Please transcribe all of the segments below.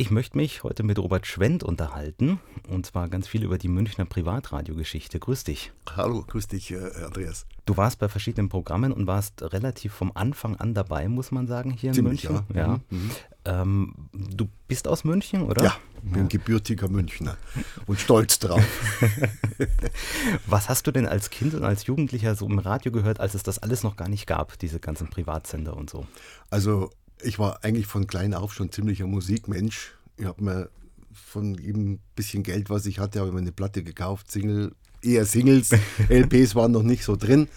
Ich möchte mich heute mit Robert Schwendt unterhalten und zwar ganz viel über die Münchner Privatradiogeschichte. Grüß dich. Hallo, grüß dich, äh, Andreas. Du warst bei verschiedenen Programmen und warst relativ vom Anfang an dabei, muss man sagen, hier in Ziemlich, München. Ja. ja. Mhm. Ähm, du bist aus München, oder? Ja, bin ja. gebürtiger Münchner und stolz drauf. Was hast du denn als Kind und als Jugendlicher so im Radio gehört, als es das alles noch gar nicht gab, diese ganzen Privatsender und so? Also ich war eigentlich von klein auf schon ziemlicher Musikmensch. Ich habe mir von jedem bisschen Geld, was ich hatte, habe ich mir eine Platte gekauft, Single, eher Singles, LPs waren noch nicht so drin.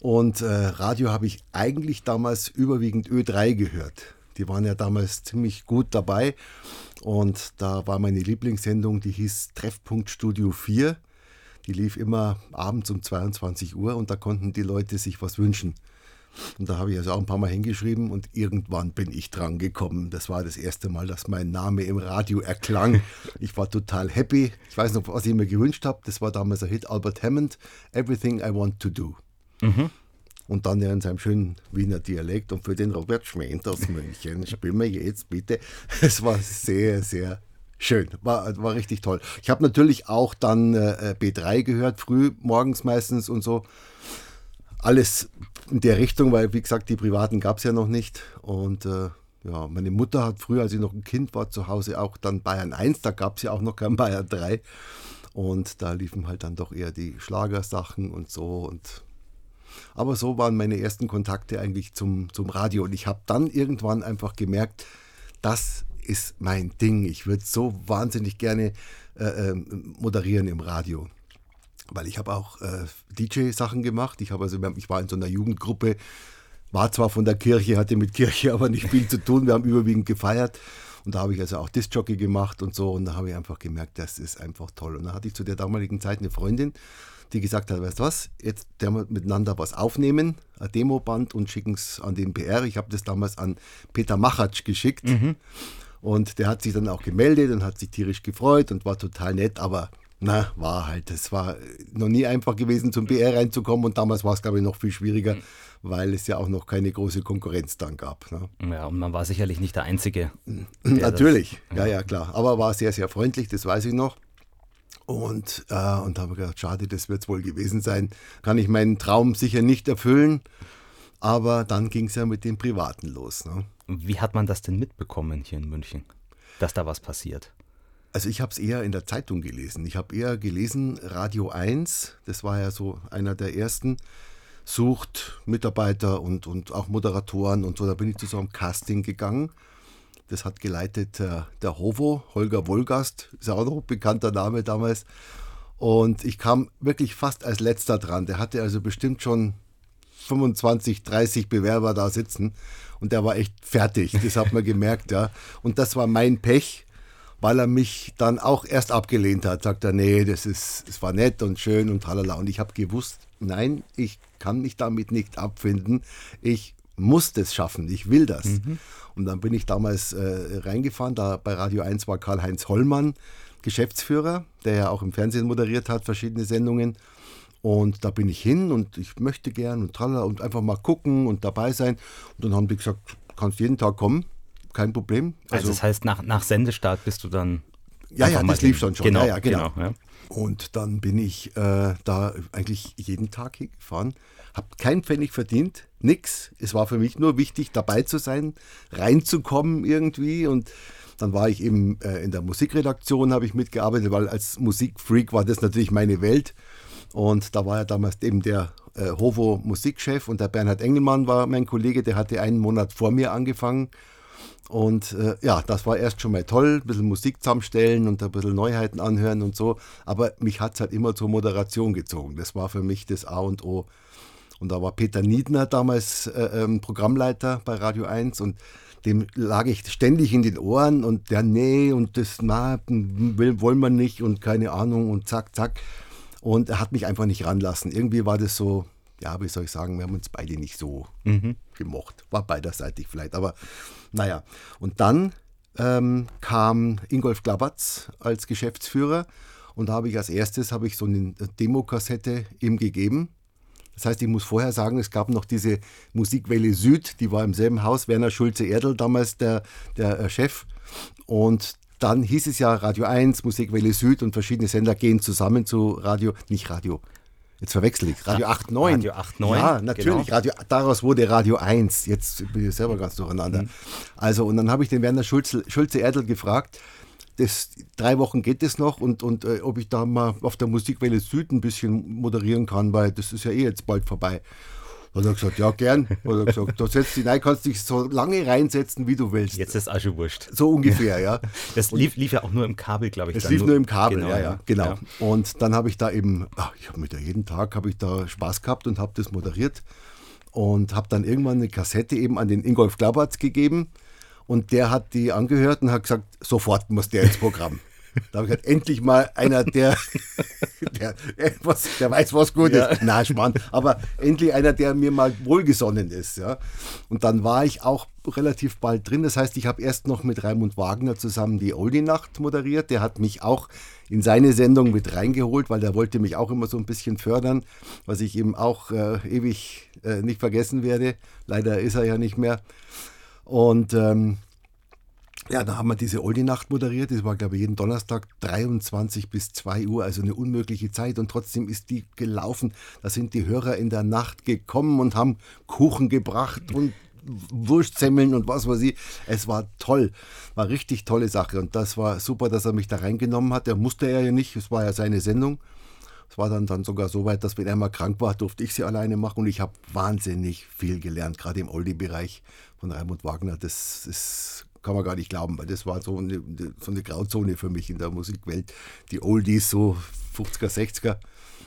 Und äh, Radio habe ich eigentlich damals überwiegend Ö3 gehört. Die waren ja damals ziemlich gut dabei. Und da war meine Lieblingssendung, die hieß Treffpunkt Studio 4. Die lief immer abends um 22 Uhr und da konnten die Leute sich was wünschen. Und da habe ich also auch ein paar Mal hingeschrieben und irgendwann bin ich dran gekommen. Das war das erste Mal, dass mein Name im Radio erklang. Ich war total happy. Ich weiß noch, was ich mir gewünscht habe. Das war damals ein Hit Albert Hammond, Everything I Want to Do. Mhm. Und dann ja in seinem schönen Wiener Dialekt und für den Robert Schwendt aus München spielen wir jetzt bitte. Es war sehr, sehr schön. War, war richtig toll. Ich habe natürlich auch dann äh, B3 gehört, früh morgens meistens und so alles in der Richtung, weil wie gesagt, die Privaten gab es ja noch nicht. Und äh, ja, meine Mutter hat früher, als ich noch ein Kind war, zu Hause auch dann Bayern 1, da gab es ja auch noch kein Bayern 3. Und da liefen halt dann doch eher die Schlagersachen und so. Und aber so waren meine ersten Kontakte eigentlich zum, zum Radio. Und ich habe dann irgendwann einfach gemerkt, das ist mein Ding. Ich würde so wahnsinnig gerne äh, ähm, moderieren im Radio weil ich habe auch äh, DJ-Sachen gemacht. Ich, also, ich war in so einer Jugendgruppe, war zwar von der Kirche, hatte mit Kirche aber nicht viel zu tun. Wir haben überwiegend gefeiert. Und da habe ich also auch Disc-Jockey gemacht und so. Und da habe ich einfach gemerkt, das ist einfach toll. Und da hatte ich zu der damaligen Zeit eine Freundin, die gesagt hat, weißt du was, jetzt der wir miteinander was aufnehmen, ein Demoband und schicken es an den PR. Ich habe das damals an Peter Machatsch geschickt. Mhm. Und der hat sich dann auch gemeldet und hat sich tierisch gefreut und war total nett, aber na, war halt. Es war noch nie einfach gewesen, zum BR reinzukommen und damals war es, glaube ich, noch viel schwieriger, weil es ja auch noch keine große Konkurrenz dann gab. Ne? Ja, und man war sicherlich nicht der Einzige. Natürlich, das, ja. ja, klar. Aber war sehr, sehr freundlich, das weiß ich noch. Und, äh, und da habe ich gedacht, schade, das wird es wohl gewesen sein. Kann ich meinen Traum sicher nicht erfüllen. Aber dann ging es ja mit dem Privaten los. Ne? Wie hat man das denn mitbekommen hier in München, dass da was passiert? Also ich habe es eher in der Zeitung gelesen. Ich habe eher gelesen, Radio 1, das war ja so einer der ersten, sucht Mitarbeiter und, und auch Moderatoren und so. Da bin ich zu so einem Casting gegangen. Das hat geleitet äh, der Hovo, Holger Wolgast, ist auch noch ein bekannter Name damals. Und ich kam wirklich fast als letzter dran. Der hatte also bestimmt schon 25, 30 Bewerber da sitzen und der war echt fertig. Das hat man gemerkt, ja. Und das war mein Pech weil er mich dann auch erst abgelehnt hat. Sagt er, nee, das ist, es war nett und schön und tralala. Und ich habe gewusst, nein, ich kann mich damit nicht abfinden. Ich muss das schaffen, ich will das. Mhm. Und dann bin ich damals äh, reingefahren, da bei Radio 1 war Karl-Heinz Hollmann Geschäftsführer, der ja auch im Fernsehen moderiert hat, verschiedene Sendungen. Und da bin ich hin und ich möchte gern und tralala und einfach mal gucken und dabei sein. Und dann haben die gesagt, du kannst jeden Tag kommen kein Problem. Also, also das heißt, nach, nach Sendestart bist du dann. Ja, ja, das lief dann schon. Genau, ja, ja, genau. genau ja. Und dann bin ich äh, da eigentlich jeden Tag hingefahren, habe keinen Pfennig verdient, nix. Es war für mich nur wichtig, dabei zu sein, reinzukommen irgendwie. Und dann war ich eben äh, in der Musikredaktion, habe ich mitgearbeitet, weil als Musikfreak war das natürlich meine Welt. Und da war ja damals eben der äh, Hovo Musikchef und der Bernhard Engelmann war mein Kollege, der hatte einen Monat vor mir angefangen und äh, ja, das war erst schon mal toll, ein bisschen Musik zusammenstellen und ein bisschen Neuheiten anhören und so. Aber mich hat es halt immer zur Moderation gezogen. Das war für mich das A und O. Und da war Peter Niedner damals äh, ähm, Programmleiter bei Radio 1 und dem lag ich ständig in den Ohren und der, nee, und das, na, will, wollen wir nicht und keine Ahnung und zack, zack. Und er hat mich einfach nicht ranlassen. Irgendwie war das so, ja, wie soll ich sagen, wir haben uns beide nicht so mhm. gemocht. War beiderseitig vielleicht, aber naja. Und dann ähm, kam Ingolf Glabatz als Geschäftsführer und da habe ich als erstes habe ich so eine Demokassette ihm gegeben. Das heißt, ich muss vorher sagen, es gab noch diese Musikwelle Süd, die war im selben Haus, Werner Schulze-Erdl damals der, der äh, Chef. Und dann hieß es ja Radio 1, Musikwelle Süd und verschiedene Sender gehen zusammen zu Radio, nicht Radio, Jetzt verwechsel ich. Radio 8.9. Radio 8.9. Ja, natürlich. Genau. Radio, daraus wurde Radio 1. Jetzt bin ich selber ganz durcheinander. Mhm. Also, und dann habe ich den Werner Schulze, Schulze Erdl gefragt, das, drei Wochen geht es noch und, und äh, ob ich da mal auf der Musikwelle Süd ein bisschen moderieren kann, weil das ist ja eh jetzt bald vorbei. Hat er gesagt, ja, gern. Hat er gesagt, da setzt dich rein, kannst dich so lange reinsetzen, wie du willst. Jetzt ist Asche wurscht. So ungefähr, ja. Das lief, lief, ja auch nur im Kabel, glaube ich. Es lief nur, nur im Kabel, genau, ja, ja, genau. Ja. Und dann habe ich da eben, ach, ich habe mit jeden Tag habe ich da Spaß gehabt und habe das moderiert und habe dann irgendwann eine Kassette eben an den Ingolf Glabatz gegeben und der hat die angehört und hat gesagt, sofort muss der ins Programm. Da habe ich gesagt, endlich mal einer, der, der, was, der weiß, was gut ja. ist. Na, Schmarrn. Aber endlich einer, der mir mal wohlgesonnen ist. Ja. Und dann war ich auch relativ bald drin. Das heißt, ich habe erst noch mit Raimund Wagner zusammen die Oldie-Nacht moderiert. Der hat mich auch in seine Sendung mit reingeholt, weil der wollte mich auch immer so ein bisschen fördern, was ich eben auch äh, ewig äh, nicht vergessen werde. Leider ist er ja nicht mehr. Und ähm, ja, da haben wir diese Oldie-Nacht moderiert. Das war, glaube ich, jeden Donnerstag 23 bis 2 Uhr, also eine unmögliche Zeit. Und trotzdem ist die gelaufen. Da sind die Hörer in der Nacht gekommen und haben Kuchen gebracht und Wurstsemmeln und was weiß ich. Es war toll. War richtig tolle Sache. Und das war super, dass er mich da reingenommen hat. Er musste er ja nicht. Es war ja seine Sendung. Es war dann, dann sogar so weit, dass wenn er mal krank war, durfte ich sie alleine machen. Und ich habe wahnsinnig viel gelernt, gerade im Oldie-Bereich von Raimund Wagner. Das ist kann man gar nicht glauben, weil das war so eine, so eine Grauzone für mich in der Musikwelt. Die Oldies, so 50er, 60er.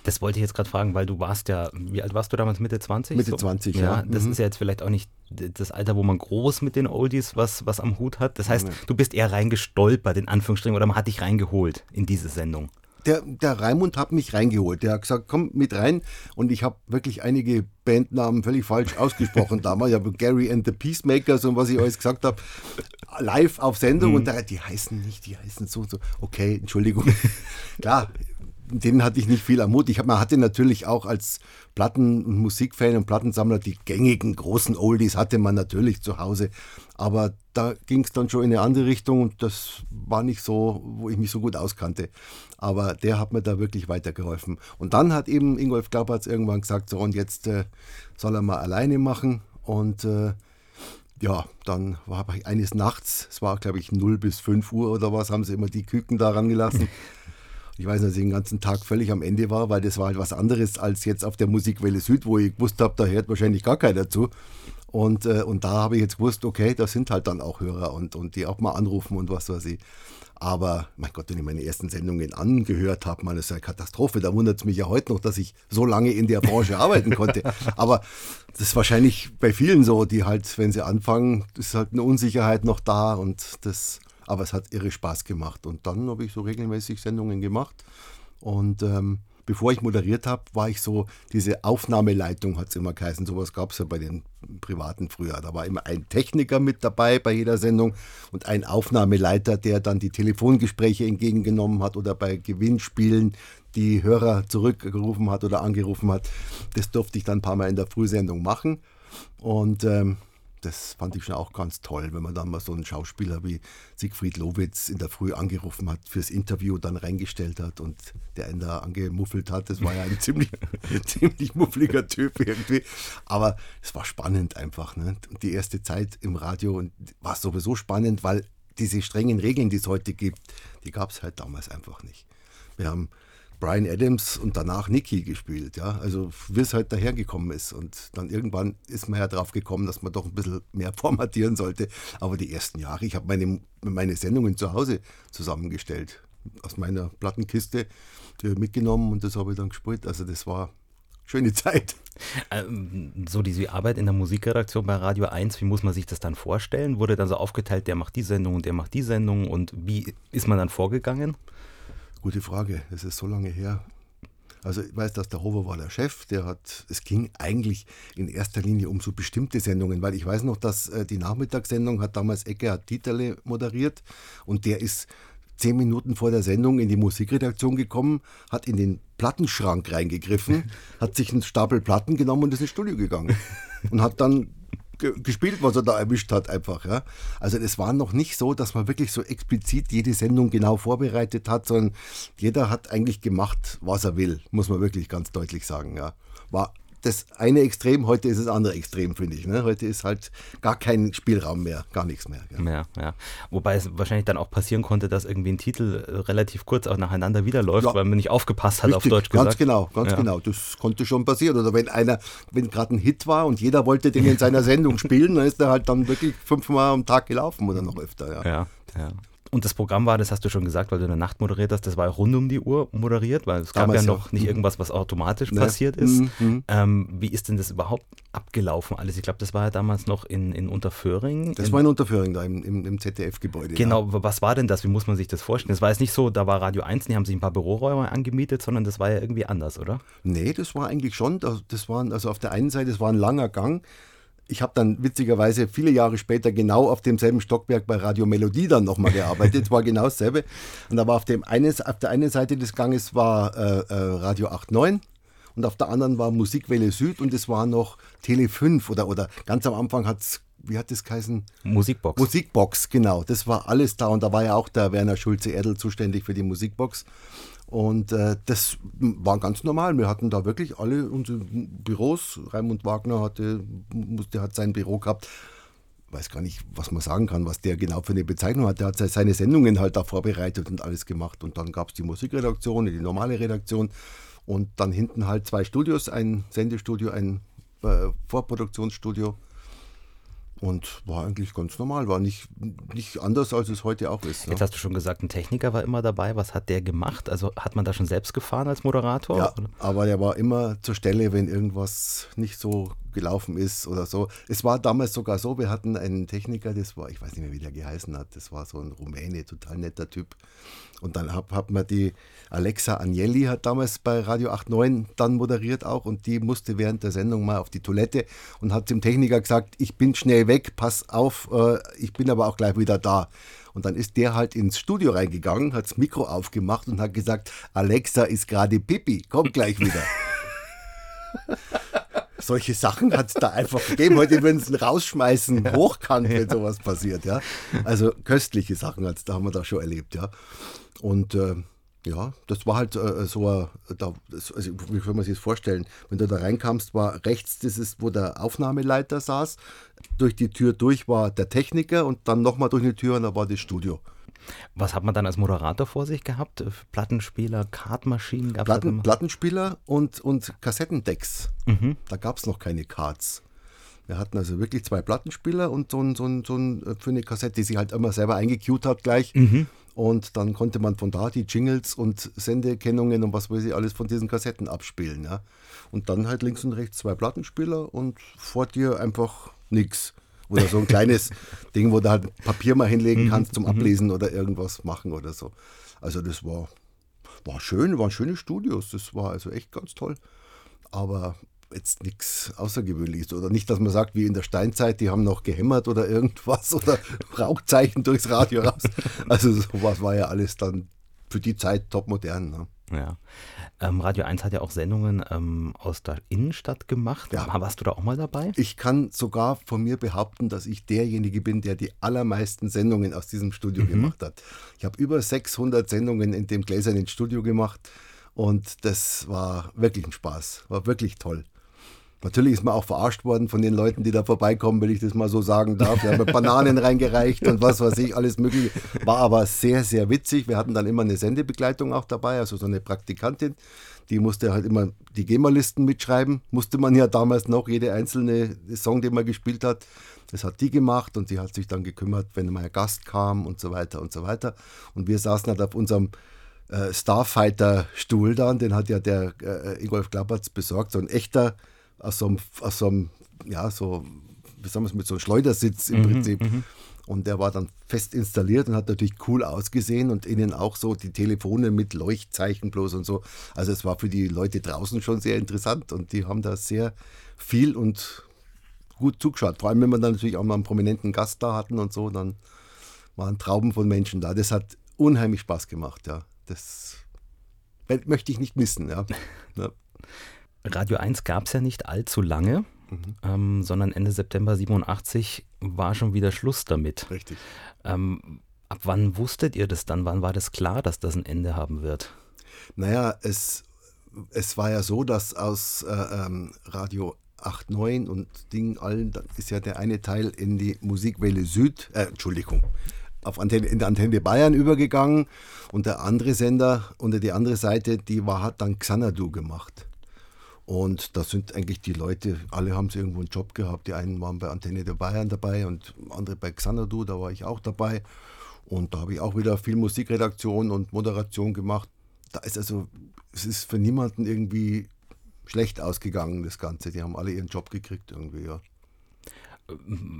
Das wollte ich jetzt gerade fragen, weil du warst ja, wie alt warst du damals? Mitte 20? Mitte 20, so? ja. ja. Das mhm. ist ja jetzt vielleicht auch nicht das Alter, wo man groß mit den Oldies was, was am Hut hat. Das heißt, ja. du bist eher reingestolpert, in Anführungsstrichen, oder man hat dich reingeholt in diese Sendung der, der Raimund hat mich reingeholt. Der hat gesagt, komm mit rein. Und ich habe wirklich einige Bandnamen völlig falsch ausgesprochen damals. Ich habe Gary and the Peacemakers und was ich alles gesagt habe, live auf Sendung. Mhm. Und da, die heißen nicht, die heißen so, so. Okay, Entschuldigung. Klar, denen hatte ich nicht viel am Mut. Ich hab, man hatte natürlich auch als Platten- und Musikfan und Plattensammler die gängigen großen Oldies hatte man natürlich zu Hause. Aber da ging es dann schon in eine andere Richtung und das war nicht so, wo ich mich so gut auskannte. Aber der hat mir da wirklich weitergeholfen. Und dann hat eben Ingolf Glauberts irgendwann gesagt, so und jetzt äh, soll er mal alleine machen. Und äh, ja, dann war ich eines Nachts, es war glaube ich 0 bis 5 Uhr oder was, haben sie immer die Küken da rangelassen. Ich weiß nicht, dass ich den ganzen Tag völlig am Ende war, weil das war halt was anderes als jetzt auf der Musikwelle Süd, wo ich gewusst habe, da hört wahrscheinlich gar keiner zu. Und, äh, und da habe ich jetzt gewusst, okay, da sind halt dann auch Hörer und, und die auch mal anrufen und was weiß ich. Aber, mein Gott, wenn ich meine ersten Sendungen angehört habe, das ist eine Katastrophe. Da wundert es mich ja heute noch, dass ich so lange in der Branche arbeiten konnte. Aber das ist wahrscheinlich bei vielen so, die halt, wenn sie anfangen, ist halt eine Unsicherheit noch da und das aber es hat irre Spaß gemacht. Und dann habe ich so regelmäßig Sendungen gemacht. Und ähm, bevor ich moderiert habe, war ich so, diese Aufnahmeleitung hat es immer geheißen. Sowas gab es ja bei den Privaten früher. Da war immer ein Techniker mit dabei bei jeder Sendung und ein Aufnahmeleiter, der dann die Telefongespräche entgegengenommen hat oder bei Gewinnspielen die Hörer zurückgerufen hat oder angerufen hat. Das durfte ich dann ein paar Mal in der Frühsendung machen. Und ähm, das fand ich schon auch ganz toll, wenn man dann mal so einen Schauspieler wie Siegfried Lowitz in der Früh angerufen hat, fürs Interview dann reingestellt hat und der ihn da angemuffelt hat. Das war ja ein ziemlich, ziemlich muffliger Typ irgendwie. Aber es war spannend einfach. Ne? Und die erste Zeit im Radio war sowieso spannend, weil diese strengen Regeln, die es heute gibt, die gab es halt damals einfach nicht. Wir haben Brian Adams und danach Nicky gespielt, ja. Also wie es halt dahergekommen ist. Und dann irgendwann ist man ja drauf gekommen, dass man doch ein bisschen mehr formatieren sollte. Aber die ersten Jahre, ich habe meine, meine Sendungen zu Hause zusammengestellt. Aus meiner Plattenkiste mitgenommen und das habe ich dann gespielt. Also das war schöne Zeit. Ähm, so diese Arbeit in der Musikredaktion bei Radio 1, wie muss man sich das dann vorstellen? Wurde dann so aufgeteilt, der macht die Sendung und der macht die Sendung und wie ist man dann vorgegangen? Gute Frage. Es ist so lange her. Also ich weiß, dass der Hover war der Chef, der hat, es ging eigentlich in erster Linie um so bestimmte Sendungen, weil ich weiß noch, dass äh, die Nachmittagssendung hat damals Eckhard Dieterle moderiert und der ist zehn Minuten vor der Sendung in die Musikredaktion gekommen, hat in den Plattenschrank reingegriffen, hat sich einen Stapel Platten genommen und ist ins Studio gegangen und hat dann gespielt, was er da erwischt hat, einfach. Ja. Also es war noch nicht so, dass man wirklich so explizit jede Sendung genau vorbereitet hat, sondern jeder hat eigentlich gemacht, was er will, muss man wirklich ganz deutlich sagen. Ja. War das eine Extrem, heute ist das andere Extrem, finde ich. Ne? Heute ist halt gar kein Spielraum mehr, gar nichts mehr. Ja. ja. Ja, Wobei es wahrscheinlich dann auch passieren konnte, dass irgendwie ein Titel äh, relativ kurz auch nacheinander wieder läuft, ja. weil man nicht aufgepasst hat, Richtig, auf Deutsch gesagt. Ganz genau, ganz ja. genau. Das konnte schon passieren. Oder wenn einer, wenn gerade ein Hit war und jeder wollte den in seiner Sendung spielen, dann ist er halt dann wirklich fünfmal am Tag gelaufen oder noch öfter. Ja, ja. Und das Programm war, das hast du schon gesagt, weil du in der Nacht moderiert hast, das war rund um die Uhr moderiert, weil es gab Damals ja noch ja. nicht mhm. irgendwas, was automatisch ne? passiert ist. Mhm. mhm. Ähm, wie ist denn das überhaupt abgelaufen alles? Ich glaube, das war ja damals noch in, in Unterföhring. Das in, war in Unterföhring, da im, im, im ZDF-Gebäude. Genau, ja. was war denn das? Wie muss man sich das vorstellen? Das war jetzt nicht so, da war Radio 1, die haben sich ein paar Büroräume angemietet, sondern das war ja irgendwie anders, oder? Nee, das war eigentlich schon, das waren, also auf der einen Seite, es war ein langer Gang, ich habe dann witzigerweise viele Jahre später genau auf demselben Stockwerk bei Radio Melodie dann nochmal gearbeitet. Es war genau dasselbe. Und da war auf, dem eines, auf der einen Seite des Ganges war äh, äh, Radio 89 und auf der anderen war Musikwelle Süd und es war noch Tele 5 oder, oder ganz am Anfang hat es wie hat das geheißen? Musikbox. Musikbox, genau. Das war alles da und da war ja auch der Werner Schulze-Erdl zuständig für die Musikbox. Und äh, das war ganz normal. Wir hatten da wirklich alle unsere Büros. Raimund Wagner hatte, musste, hat sein Büro gehabt. Weiß gar nicht, was man sagen kann, was der genau für eine Bezeichnung hat. Der hat seine Sendungen halt da vorbereitet und alles gemacht. Und dann gab es die Musikredaktion, die normale Redaktion. Und dann hinten halt zwei Studios, ein Sendestudio, ein äh, Vorproduktionsstudio. Und war eigentlich ganz normal, war nicht, nicht anders, als es heute auch ist. Ne? Jetzt hast du schon gesagt, ein Techniker war immer dabei. Was hat der gemacht? Also hat man da schon selbst gefahren als Moderator? Ja, aber der war immer zur Stelle, wenn irgendwas nicht so gelaufen ist oder so. Es war damals sogar so, wir hatten einen Techniker, das war, ich weiß nicht mehr, wie der geheißen hat, das war so ein Rumäne, total netter Typ. Und dann hat, hat man die Alexa Agnelli hat damals bei Radio 89 dann moderiert auch und die musste während der Sendung mal auf die Toilette und hat dem Techniker gesagt, ich bin schnell weg, pass auf, äh, ich bin aber auch gleich wieder da. Und dann ist der halt ins Studio reingegangen, hat das Mikro aufgemacht und hat gesagt, Alexa ist gerade Pipi, komm gleich wieder. Solche Sachen hat es da einfach gegeben. Heute würden sie rausschmeißen, hochkant, wenn sowas passiert. Ja? Also köstliche Sachen hat's, da haben wir da schon erlebt. Ja? Und äh, ja, das war halt äh, so ein, da, also wie kann man sich das vorstellen? Wenn du da reinkamst, war rechts, das ist, wo der Aufnahmeleiter saß. Durch die Tür durch war der Techniker und dann nochmal durch die Tür und da war das Studio. Was hat man dann als Moderator vor sich gehabt? Plattenspieler, Kartmaschinen? Gab's Platten, Plattenspieler und, und Kassettendecks. Mhm. Da gab es noch keine Cards. Wir hatten also wirklich zwei Plattenspieler und so ein, so ein, so ein äh, für eine Kassette, die sich halt immer selber eingecued hat gleich. Mhm. Und dann konnte man von da die Jingles und Sendekennungen und was weiß ich alles von diesen Kassetten abspielen. Ja. Und dann halt links und rechts zwei Plattenspieler und vor dir einfach nichts. Oder so ein kleines Ding, wo du halt Papier mal hinlegen mhm, kannst zum mhm. Ablesen oder irgendwas machen oder so. Also das war, war schön, waren schöne Studios. Das war also echt ganz toll. Aber jetzt nichts Außergewöhnliches. Oder nicht, dass man sagt, wie in der Steinzeit, die haben noch gehämmert oder irgendwas oder Rauchzeichen durchs Radio raus. Also sowas war ja alles dann für die Zeit topmodern. Ne? Ja. Ähm, Radio 1 hat ja auch Sendungen ähm, aus der Innenstadt gemacht. Ja. Warst du da auch mal dabei? Ich kann sogar von mir behaupten, dass ich derjenige bin, der die allermeisten Sendungen aus diesem Studio mhm. gemacht hat. Ich habe über 600 Sendungen in dem gläsernen Studio gemacht und das war wirklich ein Spaß, war wirklich toll. Natürlich ist man auch verarscht worden von den Leuten, die da vorbeikommen, wenn ich das mal so sagen darf. Wir haben Bananen reingereicht und was weiß ich, alles mögliche. War aber sehr, sehr witzig. Wir hatten dann immer eine Sendebegleitung auch dabei, also so eine Praktikantin. Die musste halt immer die GEMA-Listen mitschreiben. Musste man ja damals noch, jede einzelne Song, den man gespielt hat. Das hat die gemacht und sie hat sich dann gekümmert, wenn mal ein Gast kam und so weiter und so weiter. Und wir saßen halt auf unserem äh, Starfighter-Stuhl dann, den hat ja der äh, Ingolf Klappertz besorgt, so ein echter aus so einem, aus so einem ja, so, wie sagen wir es, mit so einem Schleudersitz im mhm, Prinzip. Mhm. Und der war dann fest installiert und hat natürlich cool ausgesehen und innen auch so die Telefone mit Leuchtzeichen bloß und so. Also es war für die Leute draußen schon sehr interessant und die haben da sehr viel und gut zugeschaut. Vor allem, wenn wir dann natürlich auch mal einen prominenten Gast da hatten und so, dann waren Trauben von Menschen da. Das hat unheimlich Spaß gemacht, ja. Das möchte ich nicht missen, ja. ja. Radio 1 gab es ja nicht allzu lange. mhm. ähm, sondern Ende September 87 war schon wieder Schluss damit. Richtig. Ähm, ab wann wusstet ihr das dann? Wann war das klar, dass das ein Ende haben wird? Naja, es, es war ja so, dass aus äh, ähm, Radio 8, 9 und Ding allen, dann ist ja der eine Teil in die Musikwelle Süd, äh, Entschuldigung, auf Antenne, in der Antenne Bayern übergegangen und der andere Sender unter die andere Seite, die war, hat dann Xanadu gemacht. Und da sind eigentlich die Leute, alle haben sie irgendwo einen Job gehabt. Die einen waren bei Antenne der Bayern dabei und andere bei Xanadu, da war ich auch dabei. Und da habe ich auch wieder viel Musikredaktion und Moderation gemacht. Da ist also, es ist für niemanden irgendwie schlecht ausgegangen, das Ganze. Die haben alle ihren Job gekriegt irgendwie, ja.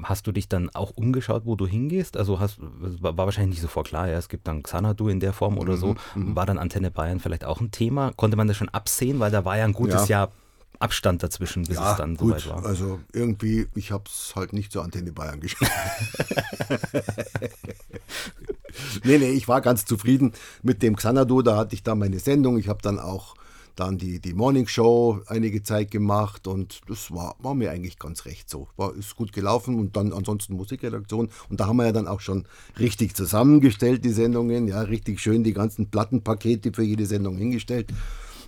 Hast du dich dann auch umgeschaut, wo du hingehst? Also hast, war wahrscheinlich nicht sofort klar, ja, es gibt dann Xanadu in der Form oder so. Mhm, mhm, war dann Antenne Bayern vielleicht auch ein Thema? Konnte man das schon absehen, weil da war ja ein gutes ja. Jahr Abstand dazwischen, bis ja, es dann gut. soweit war. Also irgendwie, ich habe es halt nicht zur Antenne Bayern geschafft. nee, nee, ich war ganz zufrieden mit dem Xanadu. Da hatte ich da meine Sendung. Ich habe dann auch dann die, die Morning Show einige Zeit gemacht und das war, war mir eigentlich ganz recht so. War, ist gut gelaufen und dann ansonsten Musikredaktion. Und da haben wir ja dann auch schon richtig zusammengestellt, die Sendungen, ja, richtig schön die ganzen Plattenpakete für jede Sendung hingestellt.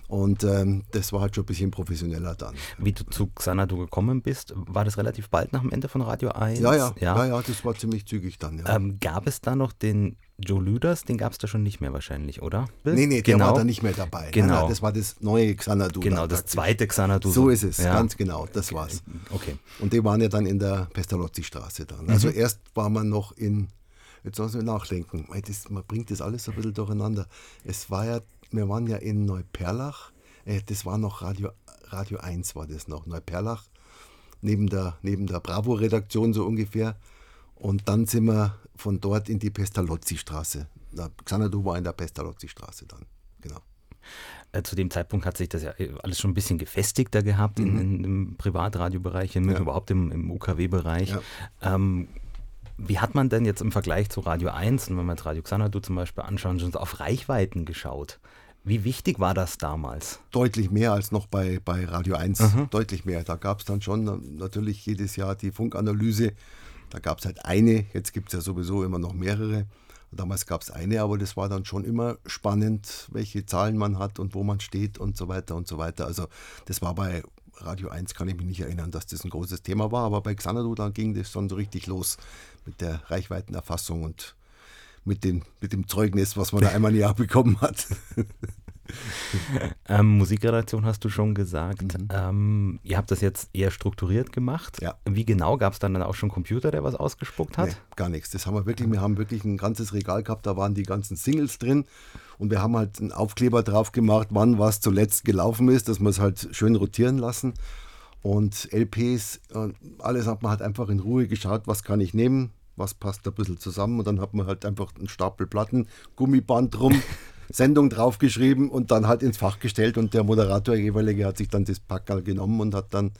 Und ähm, das war halt schon ein bisschen professioneller dann. Wie du zu Xanadu gekommen bist, war das relativ bald nach dem Ende von Radio 1? Ja, ja, ja, ja, das war ziemlich zügig dann. Ja. Ähm, gab es da noch den Joe Lüders, den gab es da schon nicht mehr wahrscheinlich, oder? Nee, nee, genau. der war da nicht mehr dabei. Genau. Nein, nein, das war das neue Xanadu. Genau, das zweite Xanadu. So ist es, ja. ganz genau, das war's. Okay. Und die waren ja dann in der Pestalozzi-Straße dann. Also mhm. erst war man noch in, jetzt müssen wir nachdenken, das, man bringt das alles so ein bisschen durcheinander. Es war ja, wir waren ja in Neuperlach, äh, das war noch Radio, Radio 1 war das noch, Neuperlach, neben der, neben der Bravo-Redaktion so ungefähr. Und dann sind wir von dort in die Pestalozzi-Straße. Xanadu war in der Pestalozzi-Straße dann, genau. Äh, zu dem Zeitpunkt hat sich das ja äh, alles schon ein bisschen gefestigter gehabt mhm. in, in, im Privatradiobereich, in, ja. überhaupt im, im UKW-Bereich. Ja. Ähm, wie hat man denn jetzt im Vergleich zu Radio 1, und wenn wir jetzt Radio Xanadu zum Beispiel anschauen, schon auf Reichweiten geschaut? Wie wichtig war das damals? Deutlich mehr als noch bei, bei Radio 1. Mhm. Deutlich mehr. Da gab es dann schon natürlich jedes Jahr die Funkanalyse da gab es halt eine, jetzt gibt es ja sowieso immer noch mehrere. Damals gab es eine, aber das war dann schon immer spannend, welche Zahlen man hat und wo man steht und so weiter und so weiter. Also das war bei Radio 1, kann ich mich nicht erinnern, dass das ein großes Thema war, aber bei Xanadu, da ging das schon so richtig los mit der Reichweitenerfassung und mit, den, mit dem Zeugnis, was man da einmal im Jahr bekommen hat. ähm, Musikredaktion hast du schon gesagt. Mhm. Ähm, ihr habt das jetzt eher strukturiert gemacht. Ja. Wie genau gab es dann, dann auch schon Computer, der was ausgespuckt hat? Nee, gar nichts. Das haben wir wirklich. Wir haben wirklich ein ganzes Regal gehabt. Da waren die ganzen Singles drin und wir haben halt einen Aufkleber drauf gemacht, wann was zuletzt gelaufen ist, dass wir es halt schön rotieren lassen. Und LPs, alles hat man halt einfach in Ruhe geschaut, was kann ich nehmen, was passt ein bisschen zusammen. Und dann hat man halt einfach einen Stapel Platten, Gummiband rum. Sendung draufgeschrieben und dann halt ins Fach gestellt und der Moderator jeweilige hat sich dann das Packerl genommen und hat dann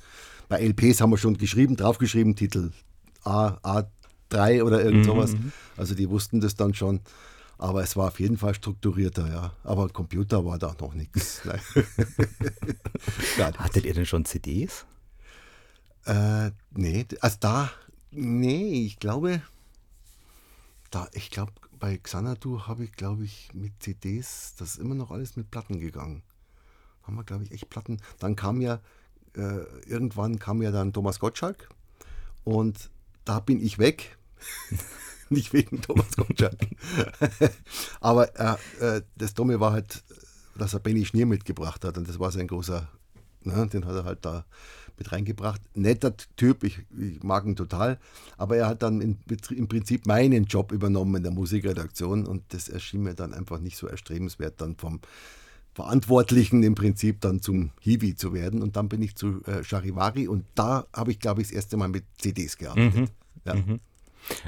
bei LPs haben wir schon geschrieben, draufgeschrieben, Titel A, A3 oder irgend mhm, sowas. Mhm. Also die wussten das dann schon. Aber es war auf jeden Fall strukturierter, ja. Aber Computer war da noch nichts. Hattet ihr denn schon CDs? Äh, nee, also da, nee, ich glaube, da, ich glaube, bei Xanadu habe ich, glaube ich, mit CDs, das ist immer noch alles mit Platten gegangen. Haben wir, glaube ich, echt Platten. Dann kam ja, äh, irgendwann kam ja dann Thomas Gottschalk und da bin ich weg. Nicht wegen Thomas Gottschalk. Aber äh, äh, das Dumme war halt, dass er Benny Schnier mitgebracht hat und das war sein großer, ne, den hat er halt da mit reingebracht. Netter Typ, ich, ich mag ihn total, aber er hat dann in, im Prinzip meinen Job übernommen in der Musikredaktion und das erschien mir dann einfach nicht so erstrebenswert, dann vom Verantwortlichen im Prinzip dann zum Hiwi zu werden. Und dann bin ich zu äh, Charivari und da habe ich, glaube ich, das erste Mal mit CDs gearbeitet. Mhm. Ja. Mhm.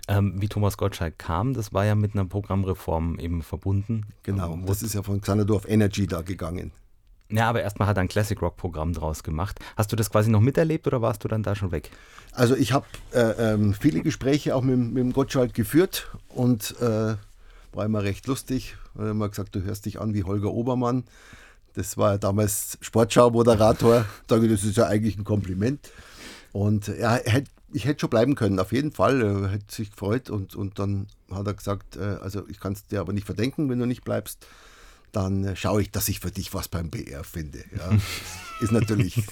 Ähm, wie Thomas Gottschalk kam, das war ja mit einer Programmreform eben verbunden. Genau, das ist ja von Xanadu auf Energy da gegangen. Ja, aber erstmal hat er ein Classic Rock Programm draus gemacht. Hast du das quasi noch miterlebt oder warst du dann da schon weg? Also ich habe äh, ähm, viele Gespräche auch mit, mit dem Gottschalk geführt und äh, war immer recht lustig. Er hat immer gesagt, du hörst dich an wie Holger Obermann. Das war ja damals Sportschau-Moderator. Das ist ja eigentlich ein Kompliment. Und ja, hätte ich hätte schon bleiben können, auf jeden Fall. Er hätte sich gefreut und, und dann hat er gesagt, äh, also ich kann es dir aber nicht verdenken, wenn du nicht bleibst. Dann äh, schaue ich, dass ich für dich was beim BR finde. Ja, ist natürlich.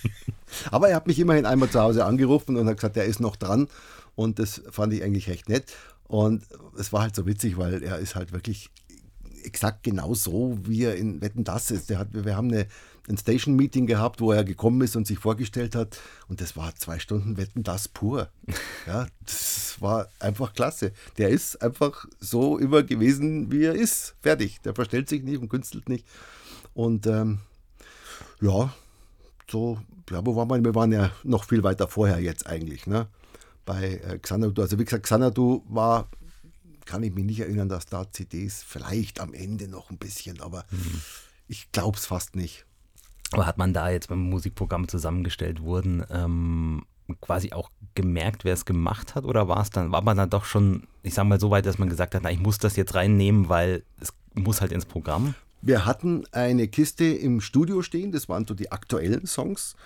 aber er hat mich immerhin einmal zu Hause angerufen und hat gesagt, er ist noch dran. Und das fand ich eigentlich recht nett. Und es war halt so witzig, weil er ist halt wirklich exakt genau so, wie er in Wetten das ist. Der hat, wir haben eine, ein Station-Meeting gehabt, wo er gekommen ist und sich vorgestellt hat. Und das war zwei Stunden Wetten das pur. Ja, das war einfach klasse. Der ist einfach so immer gewesen, wie er ist. Fertig. Der verstellt sich nicht und künstelt nicht. Und ähm, ja, so, ja, wo waren wir? Wir waren ja noch viel weiter vorher jetzt eigentlich, ne? Bei äh, Xanadu. Also wie gesagt, Xanadu war kann ich mich nicht erinnern, dass da CDs vielleicht am Ende noch ein bisschen, aber mhm. ich glaube es fast nicht. Aber hat man da jetzt beim Musikprogramm zusammengestellt wurden, ähm, quasi auch gemerkt, wer es gemacht hat? Oder war es dann, war man dann doch schon, ich sag mal, so weit, dass man gesagt hat, na, ich muss das jetzt reinnehmen, weil es muss halt ins Programm? Wir hatten eine Kiste im Studio stehen, das waren so die aktuellen Songs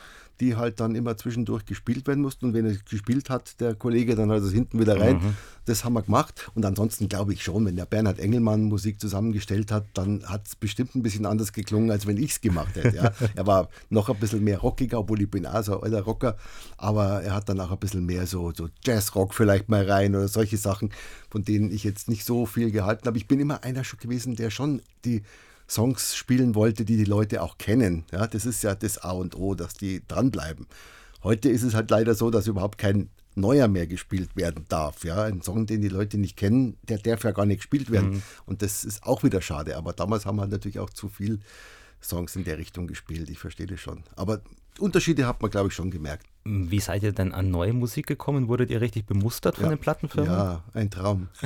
die halt dann immer zwischendurch gespielt werden mussten. Und wenn er gespielt hat, der Kollege, dann hat er es hinten wieder rein. Mhm. Das haben wir gemacht. Und ansonsten glaube ich schon, wenn der Bernhard Engelmann Musik zusammengestellt hat, dann hat es bestimmt ein bisschen anders geklungen, als wenn ich es gemacht hätte. Ja. er war noch ein bisschen mehr rockiger, obwohl ich bin auch so ein alter Rocker. Aber er hat dann auch ein bisschen mehr so, so Jazzrock vielleicht mal rein oder solche Sachen, von denen ich jetzt nicht so viel gehalten habe. Ich bin immer einer schon gewesen, der schon die Songs spielen wollte, die die Leute auch kennen. Ja, das ist ja das A und O, dass die dranbleiben. Heute ist es halt leider so, dass überhaupt kein neuer mehr gespielt werden darf. Ja, ein Song, den die Leute nicht kennen, der darf ja gar nicht gespielt werden. Mhm. Und das ist auch wieder schade. Aber damals haben wir natürlich auch zu viel Songs in der Richtung gespielt. Ich verstehe das schon. Aber Unterschiede hat man, glaube ich, schon gemerkt. Wie seid ihr denn an neue Musik gekommen? Wurdet ihr richtig bemustert von ja, den Plattenfirmen? Ja, ein Traum.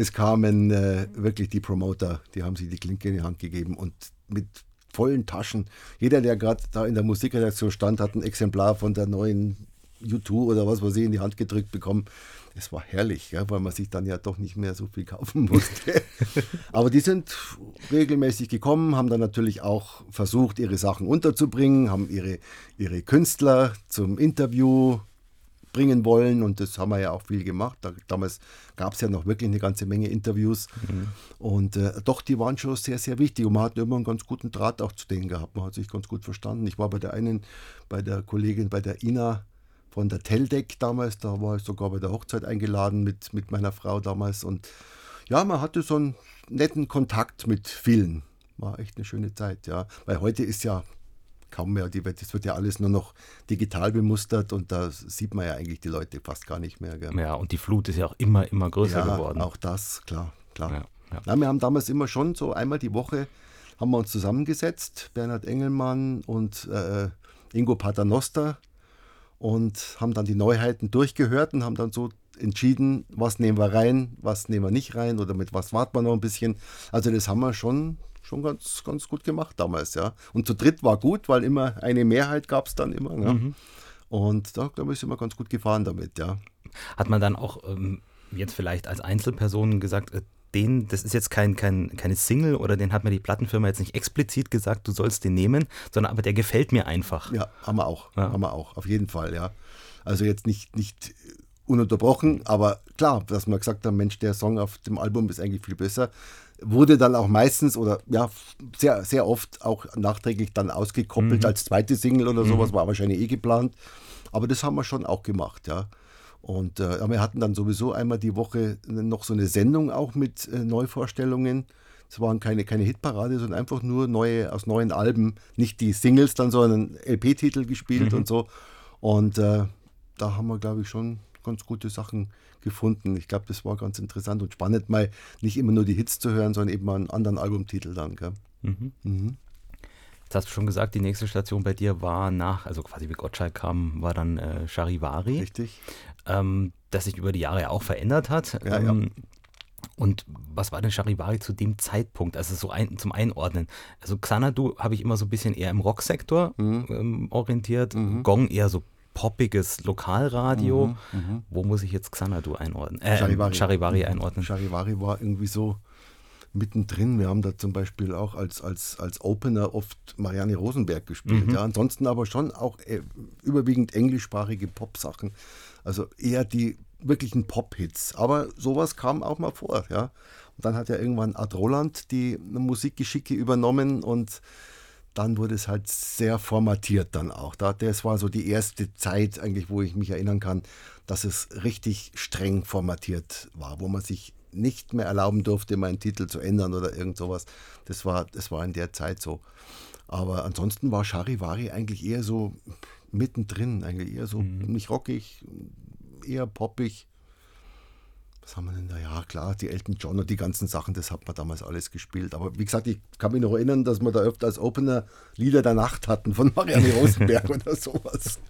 es kamen äh, wirklich die Promoter, die haben sich die Klinke in die Hand gegeben und mit vollen Taschen. Jeder, der gerade da in der Musikredaktion stand, hat ein Exemplar von der neuen U2 oder was weiß ich in die Hand gedrückt bekommen. Es war herrlich, ja, weil man sich dann ja doch nicht mehr so viel kaufen musste. Aber die sind regelmäßig gekommen, haben dann natürlich auch versucht, ihre Sachen unterzubringen, haben ihre, ihre Künstler zum Interview bringen wollen und das haben wir ja auch viel gemacht. Da, damals gab es ja noch wirklich eine ganze Menge Interviews mhm. und äh, doch, die waren schon sehr, sehr wichtig und man hat immer einen ganz guten Draht auch zu denen gehabt. Man hat sich ganz gut verstanden. Ich war bei der einen, bei der Kollegin, bei der Ina von der Teldec damals, da war ich sogar bei der Hochzeit eingeladen mit, mit meiner Frau damals und ja, man hatte so einen netten Kontakt mit vielen. War echt eine schöne Zeit, ja. Weil heute ist ja kaum mehr. Die, das wird ja alles nur noch digital bemustert und da sieht man ja eigentlich die Leute fast gar nicht mehr. Gell? Ja, und die Flut ist ja auch immer, immer größer ja, geworden. Auch das, klar, klar. Ja, ja. Na, wir haben damals immer schon so einmal die Woche haben wir uns zusammengesetzt, Bernhard Engelmann und äh, Ingo Paternoster und haben dann die Neuheiten durchgehört und haben dann so entschieden, was nehmen wir rein, was nehmen wir nicht rein oder mit was warten wir noch ein bisschen. Also das haben wir schon schon ganz, ganz gut gemacht damals, ja. Und zu dritt war gut, weil immer eine Mehrheit gab es dann immer. Ja. Mhm. Und da, glaube ich, sind wir ganz gut gefahren damit, ja. Hat man dann auch ähm, jetzt vielleicht als Einzelperson gesagt, äh, den, das ist jetzt kein, kein, keine Single oder den hat mir die Plattenfirma jetzt nicht explizit gesagt, du sollst den nehmen, sondern aber der gefällt mir einfach. Ja, haben wir auch. Ja. Haben wir auch, auf jeden Fall, ja. Also jetzt nicht, nicht ununterbrochen, aber klar, dass man gesagt hat, Mensch, der Song auf dem Album ist eigentlich viel besser wurde dann auch meistens oder ja, sehr, sehr oft auch nachträglich dann ausgekoppelt mhm. als zweite Single oder sowas, mhm. war wahrscheinlich eh geplant. Aber das haben wir schon auch gemacht, ja. Und äh, wir hatten dann sowieso einmal die Woche noch so eine Sendung auch mit äh, Neuvorstellungen. Es waren keine, keine Hitparade, sondern einfach nur neue aus neuen Alben, nicht die Singles dann, sondern LP-Titel gespielt mhm. und so. Und äh, da haben wir, glaube ich, schon ganz gute Sachen gefunden. Ich glaube, das war ganz interessant und spannend, mal nicht immer nur die Hits zu hören, sondern eben mal einen anderen Albumtitel dann. Mhm. Mhm. Jetzt hast du schon gesagt, die nächste Station bei dir war nach, also quasi wie Gottschalk kam, war dann äh, Charivari. Richtig. Ähm, das sich über die Jahre ja auch verändert hat. Ja, ähm, ja. Und was war denn Charivari zu dem Zeitpunkt? Also so ein, zum Einordnen. Also Xanadu habe ich immer so ein bisschen eher im Rocksektor mhm. ähm, orientiert, mhm. Gong eher so poppiges Lokalradio. Mhm, mhm, Wo muss ich jetzt Xanadu einordnen? Äh, Charivari. Charivari einordnen. Charivari war irgendwie so mittendrin. Wir haben da zum Beispiel auch als, als, als Opener oft Marianne Rosenberg gespielt. Mhm. Ja. Ansonsten aber schon auch äh, überwiegend englischsprachige Pop-Sachen. Also eher die wirklichen Pop-Hits. Aber sowas kam auch mal vor. Ja. Und dann hat ja irgendwann Ad Roland die Musikgeschicke übernommen und dann wurde es halt sehr formatiert dann auch. das war so die erste Zeit eigentlich, wo ich mich erinnern kann, dass es richtig streng formatiert war, wo man sich nicht mehr erlauben durfte, meinen Titel zu ändern oder irgend sowas. Das war, das war in der Zeit so. Aber ansonsten war Charivari eigentlich eher so mittendrin, eigentlich eher so mhm. nicht rockig, eher poppig. Was haben wir denn da? Ja, klar, die Elton John und die ganzen Sachen, das hat man damals alles gespielt. Aber wie gesagt, ich kann mich noch erinnern, dass wir da öfter als Opener Lieder der Nacht hatten von Marianne Rosenberg oder sowas.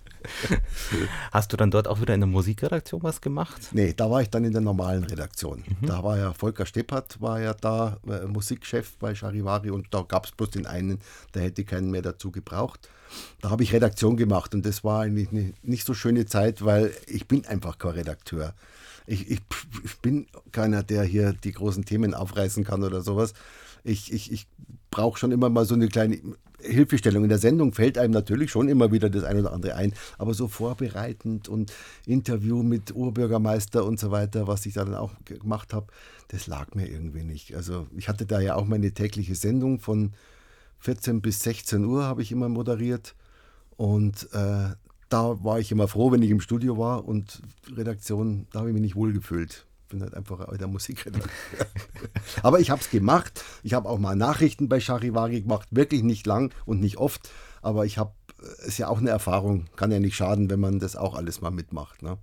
Hast du dann dort auch wieder in der Musikredaktion was gemacht? Nee, da war ich dann in der normalen Redaktion. Mhm. Da war ja Volker Steppert, war ja da äh, Musikchef bei Charivari und da gab es bloß den einen, der hätte keinen mehr dazu gebraucht. Da habe ich Redaktion gemacht und das war eigentlich eine nicht so schöne Zeit, weil ich bin einfach kein Redakteur. Ich, ich, ich bin keiner, der hier die großen Themen aufreißen kann oder sowas. Ich, ich, ich brauche schon immer mal so eine kleine Hilfestellung. In der Sendung fällt einem natürlich schon immer wieder das eine oder andere ein, aber so vorbereitend und Interview mit Urbürgermeister und so weiter, was ich da dann auch gemacht habe, das lag mir irgendwie nicht. Also ich hatte da ja auch meine tägliche Sendung von 14 bis 16 Uhr habe ich immer moderiert und äh, da war ich immer froh, wenn ich im Studio war und Redaktion, da habe ich mich nicht wohlgefühlt bin halt einfach der Musikredakteur. Aber ich habe es gemacht. Ich habe auch mal Nachrichten bei Charivari gemacht, wirklich nicht lang und nicht oft. Aber ich habe, es ist ja auch eine Erfahrung, kann ja nicht schaden, wenn man das auch alles mal mitmacht. Ne?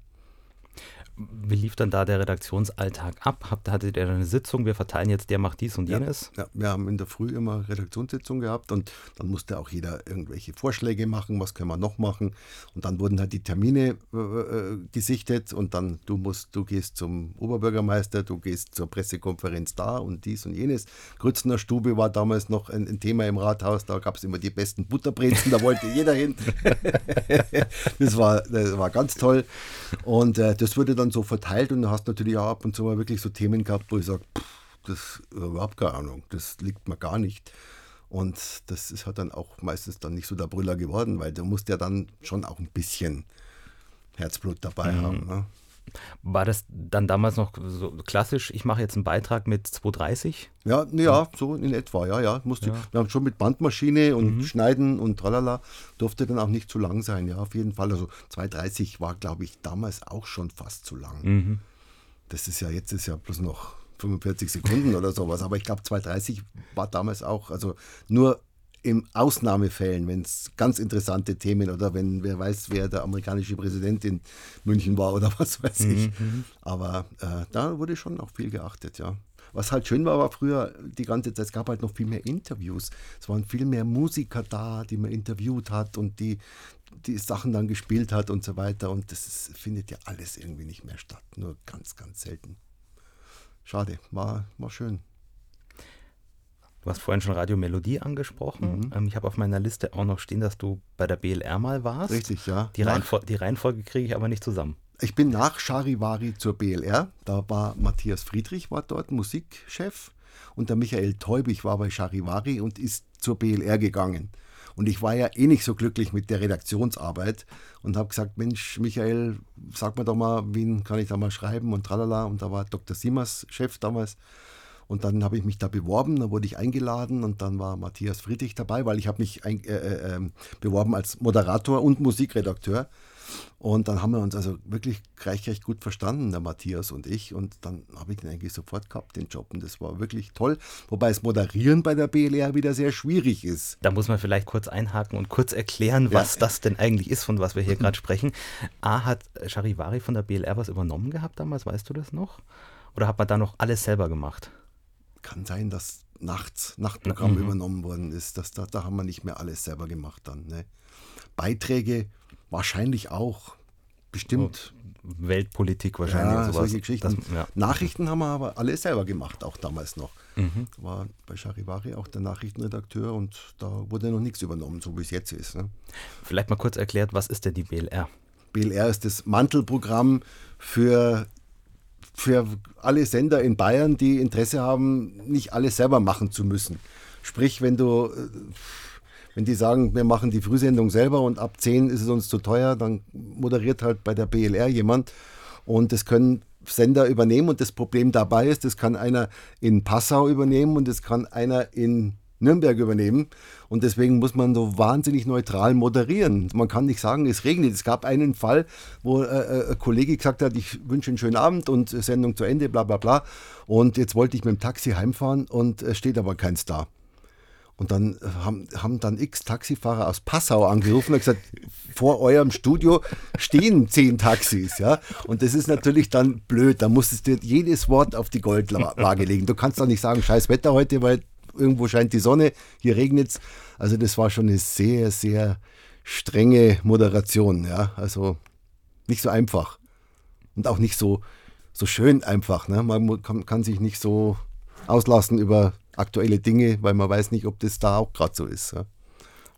Wie lief dann da der Redaktionsalltag ab? Habt, hattet ihr eine Sitzung? Wir verteilen jetzt, der macht dies und jenes? Ja, ja, wir haben in der Früh immer Redaktionssitzung gehabt und dann musste auch jeder irgendwelche Vorschläge machen, was können wir noch machen. Und dann wurden halt die Termine äh, äh, gesichtet und dann du musst, du gehst zum Oberbürgermeister, du gehst zur Pressekonferenz da und dies und jenes. Grützner Stube war damals noch ein, ein Thema im Rathaus, da gab es immer die besten Butterbrezen, da wollte jeder hin. das, war, das war ganz toll. Und äh, das wurde dann dann so verteilt und du hast natürlich auch ab und zu mal wirklich so Themen gehabt, wo ich sage, das überhaupt keine Ahnung, das liegt mir gar nicht. Und das ist halt dann auch meistens dann nicht so der Brüller geworden, weil du musst ja dann schon auch ein bisschen Herzblut dabei mhm. haben. Ne? War das dann damals noch so klassisch, ich mache jetzt einen Beitrag mit 230? Ja, ja, so in etwa, ja, ja. Musste, ja. Wir haben schon mit Bandmaschine und mhm. Schneiden und tralala, durfte dann auch nicht zu lang sein, ja, auf jeden Fall. Also 230 war, glaube ich, damals auch schon fast zu lang. Mhm. Das ist ja, jetzt ist ja bloß noch 45 Sekunden oder sowas, aber ich glaube 230 war damals auch, also nur in Ausnahmefällen, wenn es ganz interessante Themen oder wenn wer weiß, wer der amerikanische Präsident in München war oder was weiß ich. Mhm. Aber äh, da wurde schon auch viel geachtet, ja. Was halt schön war, war früher die ganze Zeit, es gab halt noch viel mehr Interviews. Es waren viel mehr Musiker da, die man interviewt hat und die, die Sachen dann gespielt hat und so weiter. Und das ist, findet ja alles irgendwie nicht mehr statt. Nur ganz, ganz selten. Schade, war, war schön. Du hast vorhin schon Radio Melodie angesprochen. Mhm. Ähm, ich habe auf meiner Liste auch noch stehen, dass du bei der BLR mal warst. Richtig, ja. Die, Reihenfol die Reihenfolge kriege ich aber nicht zusammen. Ich bin nach Charivari zur BLR. Da war Matthias Friedrich war dort Musikchef und der Michael Teubig war bei Charivari und ist zur BLR gegangen. Und ich war ja eh nicht so glücklich mit der Redaktionsarbeit und habe gesagt, Mensch, Michael, sag mir doch mal, wen kann ich da mal schreiben und tralala. Und da war Dr. Siemers Chef damals. Und dann habe ich mich da beworben, dann wurde ich eingeladen und dann war Matthias Friedrich dabei, weil ich habe mich ein, äh, äh, ähm, beworben als Moderator und Musikredakteur. Und dann haben wir uns also wirklich gleich, gleich gut verstanden, der Matthias und ich. Und dann habe ich den eigentlich sofort gehabt, den Job. Und das war wirklich toll. Wobei das Moderieren bei der BLR wieder sehr schwierig ist. Da muss man vielleicht kurz einhaken und kurz erklären, was ja. das denn eigentlich ist, von was wir hier gerade sprechen. A, hat Charivari von der BLR was übernommen gehabt damals, weißt du das noch? Oder hat man da noch alles selber gemacht? Kann sein, dass nachts Nachtprogramm mhm. übernommen worden ist. Das, da, da haben wir nicht mehr alles selber gemacht dann. Ne? Beiträge wahrscheinlich auch. Bestimmt. Weltpolitik wahrscheinlich. Ja, sowas. solche Geschichten. Das, ja. Nachrichten haben wir aber alle selber gemacht, auch damals noch. Mhm. War bei Charivari auch der Nachrichtenredakteur und da wurde noch nichts übernommen, so wie es jetzt ist. Ne? Vielleicht mal kurz erklärt, was ist denn die BLR? BLR ist das Mantelprogramm für für alle Sender in Bayern, die Interesse haben, nicht alles selber machen zu müssen. Sprich, wenn du, äh, wenn die sagen, wir machen die Frühsendung selber und ab 10 ist es uns zu teuer, dann moderiert halt bei der BLR jemand und das können Sender übernehmen und das Problem dabei ist, das kann einer in Passau übernehmen und das kann einer in Nürnberg übernehmen. Und deswegen muss man so wahnsinnig neutral moderieren. Man kann nicht sagen, es regnet. Es gab einen Fall, wo äh, äh ein Kollege gesagt hat, ich wünsche einen schönen Abend und Sendung zu Ende, bla bla bla. Und jetzt wollte ich mit dem Taxi heimfahren und es steht aber keins da. Und dann haben, haben dann x Taxifahrer aus Passau angerufen und gesagt, vor eurem Studio stehen zehn Taxis, ja. Und das ist natürlich dann blöd. Da musstest du jedes Wort auf die Goldwaage legen. Du kannst doch nicht sagen, scheiß Wetter heute, weil irgendwo scheint die Sonne, hier regnet es. Also das war schon eine sehr, sehr strenge Moderation, ja. Also nicht so einfach. Und auch nicht so, so schön einfach. Ne? Man kann, kann sich nicht so auslassen über aktuelle Dinge, weil man weiß nicht, ob das da auch gerade so ist. Ja.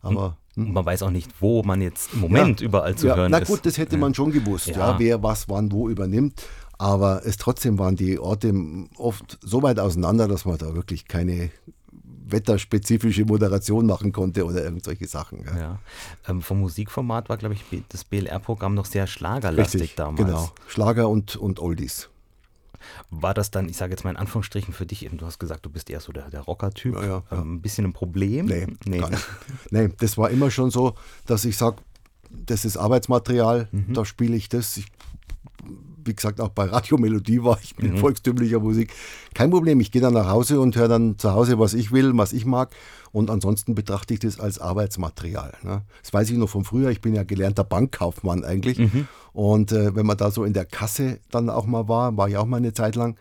Aber hm. man weiß auch nicht, wo man jetzt im Moment ja. überall zu ja, hören ist. Na gut, das hätte man schon gewusst, ja. wer was wann wo übernimmt. Aber es trotzdem waren die Orte oft so weit auseinander, dass man da wirklich keine wetterspezifische Moderation machen konnte oder irgendwelche Sachen. Ja. ja. Ähm, vom Musikformat war, glaube ich, das BLR-Programm noch sehr schlagerlastig Richtig, damals. Genau, Schlager und, und Oldies. War das dann, ich sage jetzt mal in Anführungsstrichen für dich, eben, du hast gesagt, du bist eher so der, der Rocker-Typ, ja, ja, ähm, ein bisschen ein Problem? Nee, nee. nee, das war immer schon so, dass ich sage, das ist Arbeitsmaterial, mhm. da spiele ich das. Ich wie gesagt, auch bei Radiomelodie war ich mit mhm. volkstümlicher Musik. Kein Problem, ich gehe dann nach Hause und höre dann zu Hause, was ich will, was ich mag. Und ansonsten betrachte ich das als Arbeitsmaterial. Ne? Das weiß ich noch von früher. Ich bin ja gelernter Bankkaufmann eigentlich. Mhm. Und äh, wenn man da so in der Kasse dann auch mal war, war ich auch mal eine Zeit lang.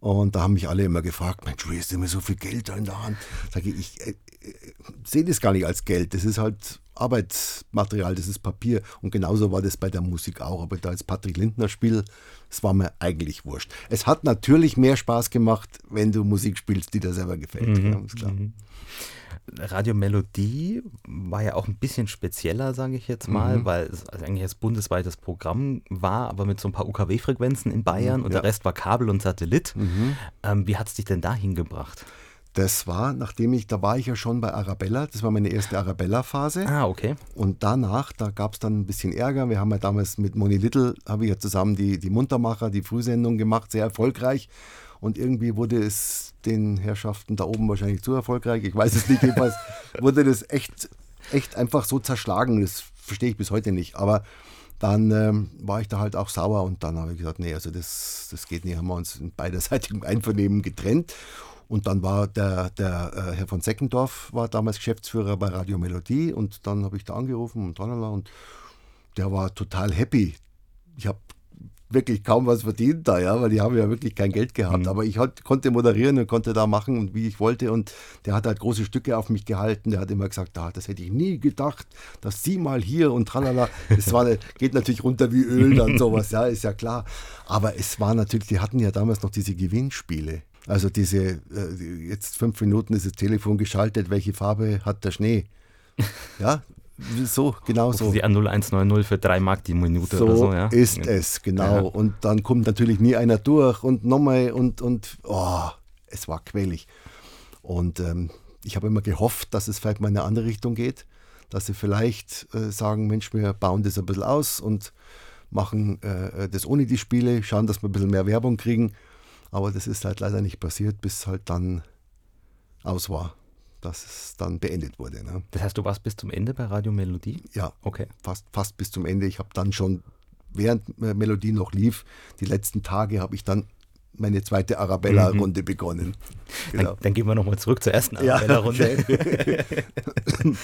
Und da haben mich alle immer gefragt, Mensch, wie ist denn mir so viel Geld da in der Hand? Sage ich, ich äh, äh, sehe das gar nicht als Geld. Das ist halt Arbeitsmaterial, das ist Papier. Und genauso war das bei der Musik auch. Aber da jetzt Patrick Lindner spielt, das war mir eigentlich wurscht. Es hat natürlich mehr Spaß gemacht, wenn du Musik spielst, die dir selber gefällt. Mhm. Ja. Mhm. Radio Melodie war ja auch ein bisschen spezieller, sage ich jetzt mal, mhm. weil es eigentlich ein bundesweites Programm war, aber mit so ein paar UKW-Frequenzen in Bayern mhm, und ja. der Rest war Kabel und Satellit. Mhm. Ähm, wie hat es dich denn dahin gebracht? Das war, nachdem ich, da war ich ja schon bei Arabella, das war meine erste Arabella-Phase. Ah, okay. Und danach, da gab es dann ein bisschen Ärger. Wir haben ja damals mit Moni Little, habe ich ja zusammen die, die Muntermacher, die Frühsendung gemacht, sehr erfolgreich. Und irgendwie wurde es den Herrschaften da oben wahrscheinlich zu erfolgreich. Ich weiß es nicht, jedenfalls wurde das echt, echt einfach so zerschlagen. Das verstehe ich bis heute nicht. Aber dann ähm, war ich da halt auch sauer und dann habe ich gesagt, nee, also das, das geht nicht, haben wir uns in beiderseitigem Einvernehmen getrennt. Und dann war der, der äh, Herr von Seckendorf, war damals Geschäftsführer bei Radio Melodie und dann habe ich da angerufen und tralala und der war total happy. Ich habe wirklich kaum was verdient da, ja, weil die haben ja wirklich kein Geld gehabt. Mhm. Aber ich halt, konnte moderieren und konnte da machen und wie ich wollte. Und der hat halt große Stücke auf mich gehalten. Der hat immer gesagt, ah, das hätte ich nie gedacht, dass sie mal hier und tralala. Es war, geht natürlich runter wie Öl dann sowas, ja, ist ja klar. Aber es war natürlich, die hatten ja damals noch diese Gewinnspiele. Also diese, äh, jetzt fünf Minuten ist das Telefon geschaltet, welche Farbe hat der Schnee? Ja, so, genau so. An 0190 für drei Mark die Minute so oder so, ja. ist es, genau. Ja. Und dann kommt natürlich nie einer durch und nochmal und, und oh, es war quälig. Und ähm, ich habe immer gehofft, dass es vielleicht mal in eine andere Richtung geht, dass sie vielleicht äh, sagen, Mensch, wir bauen das ein bisschen aus und machen äh, das ohne die Spiele, schauen, dass wir ein bisschen mehr Werbung kriegen aber das ist halt leider nicht passiert, bis halt dann aus war, dass es dann beendet wurde. Ne? Das heißt, du warst bis zum Ende bei Radio Melodie? Ja, okay. Fast, fast bis zum Ende. Ich habe dann schon, während Melodie noch lief, die letzten Tage habe ich dann meine zweite Arabella-Runde mhm. begonnen. Genau. Dann, dann, gehen wir nochmal zurück zur ersten Arabella-Runde. Ja, okay.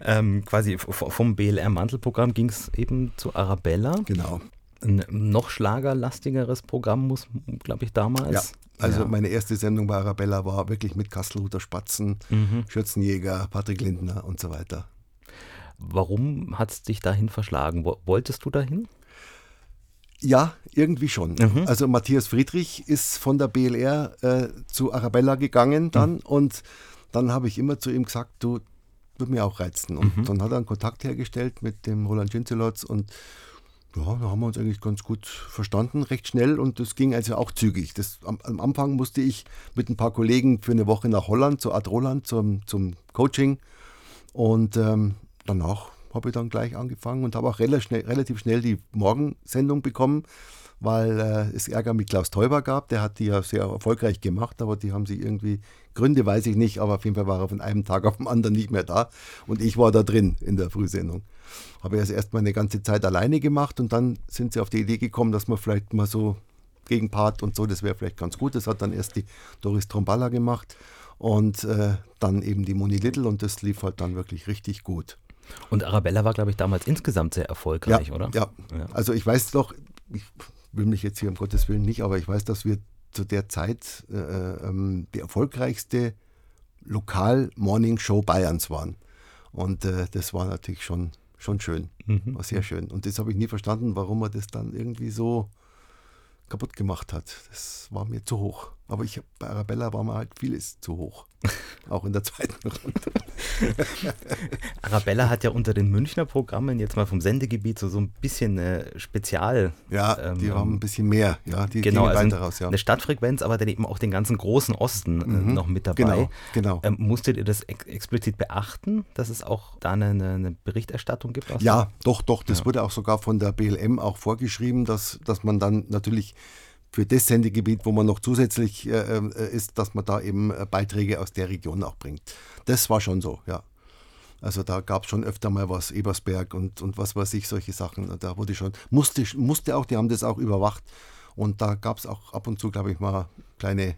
ähm, quasi vom BLR-Mantelprogramm ging es eben zu Arabella. Genau ein noch schlagerlastigeres Programm, muss, glaube ich, damals. Ja, also ja. meine erste Sendung bei Arabella war wirklich mit Kastelhuter Spatzen, mhm. Schürzenjäger, Patrick Lindner und so weiter. Warum hat es dich dahin verschlagen? Wolltest du dahin? Ja, irgendwie schon. Mhm. Also Matthias Friedrich ist von der BLR äh, zu Arabella gegangen dann mhm. und dann habe ich immer zu ihm gesagt, du würde mir auch reizen. Und mhm. dann hat er einen Kontakt hergestellt mit dem Roland Schinzelotz und Ja, da haben wir uns eigentlich ganz gut verstanden, recht schnell. Und das ging also auch zügig. Das, am, am Anfang musste ich mit ein paar Kollegen für eine Woche nach Holland, zu Ad Roland, zum, zum Coaching. Und ähm, danach habe ich dann gleich angefangen und habe auch relativ schnell, relativ schnell die Morgensendung bekommen, weil äh, es Ärger mit Klaus Teuber gab. Der hat die ja sehr erfolgreich gemacht, aber die haben sich irgendwie, Gründe weiß ich nicht, aber auf jeden Fall war er von einem Tag auf den anderen nicht mehr da und ich war da drin in der Frühsendung. Habe ich also erstmal eine ganze Zeit alleine gemacht und dann sind sie auf die Idee gekommen, dass man vielleicht mal so Gegenpart und so, das wäre vielleicht ganz gut. Das hat dann erst die Doris Tromballa gemacht und äh, dann eben die Moni Little und das lief halt dann wirklich richtig gut. Und Arabella war, glaube ich, damals insgesamt sehr erfolgreich, ja, oder? Ja. ja, also ich weiß doch, ich will mich jetzt hier um Gottes Willen nicht, aber ich weiß, dass wir zu der Zeit äh, ähm, die erfolgreichste Lokal-Morning-Show Bayerns waren. Und äh, das war natürlich schon, schon schön, mhm. war sehr schön. Und das habe ich nie verstanden, warum man das dann irgendwie so kaputt gemacht hat. Das war mir zu hoch. Aber ich, bei Arabella war mir halt vieles zu hoch. Auch in der zweiten Runde. Arabella hat ja unter den Münchner Programmen jetzt mal vom Sendegebiet so, so ein bisschen eine Spezial. Ja, ähm, die haben ein bisschen mehr. Ja, die genau, also raus, ja. eine Stadtfrequenz, aber dann eben auch den ganzen großen Osten äh, mhm, noch mit dabei. Genau, genau. Ähm, musstet ihr das ex explizit beachten, dass es auch da eine, eine Berichterstattung gibt? ja, doch, doch. Das ja. wurde auch sogar von der BLM auch vorgeschrieben, dass, dass man dann natürlich für das Sendegebiet, wo man noch zusätzlich äh, äh, ist, dass man da eben äh, Beiträge aus der Region auch bringt. Das war schon so, ja. Also da gab es schon öfter mal was, Ebersberg und, und was weiß ich, solche Sachen. Da wurde schon, musste, musste auch, die haben das auch überwacht. Und da gab es auch ab und zu, glaube ich, mal kleine,